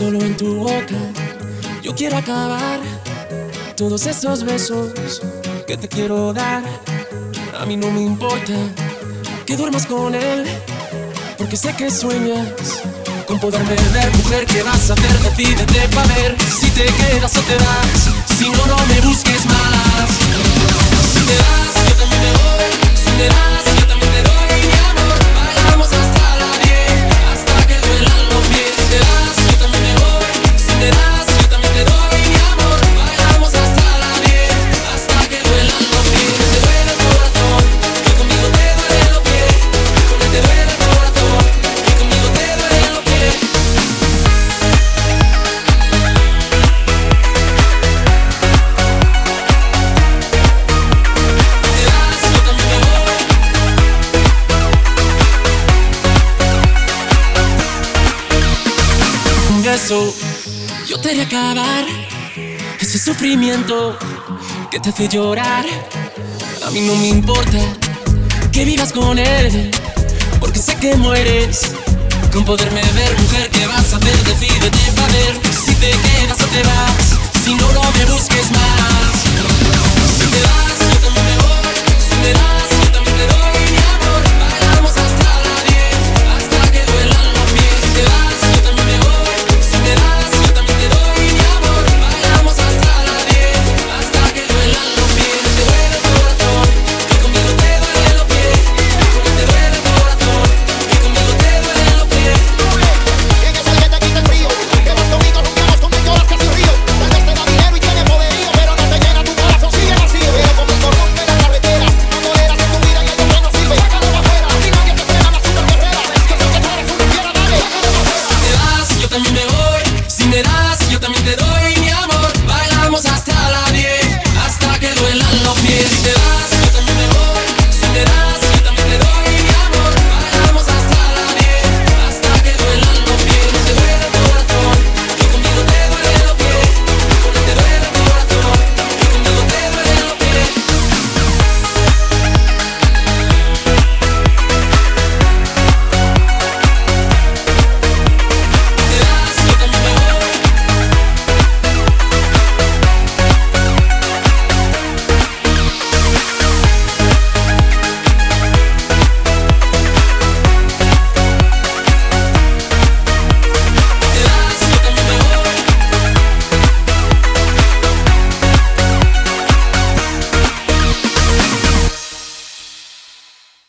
Solo en tu boca yo quiero acabar todos esos besos que te quiero dar. A mí no me importa que duermas con él, porque sé que sueñas con poderme ver, mujer. ¿Qué vas a hacer? Decídete para ver si te quedas o te vas. Si no, no me busques Yo te haré acabar ese sufrimiento que te hace llorar. A mí no me importa que vivas con él, porque sé que mueres con poderme ver, mujer. ¿Qué vas a hacer? Decídete para ver si te quedas o te vas.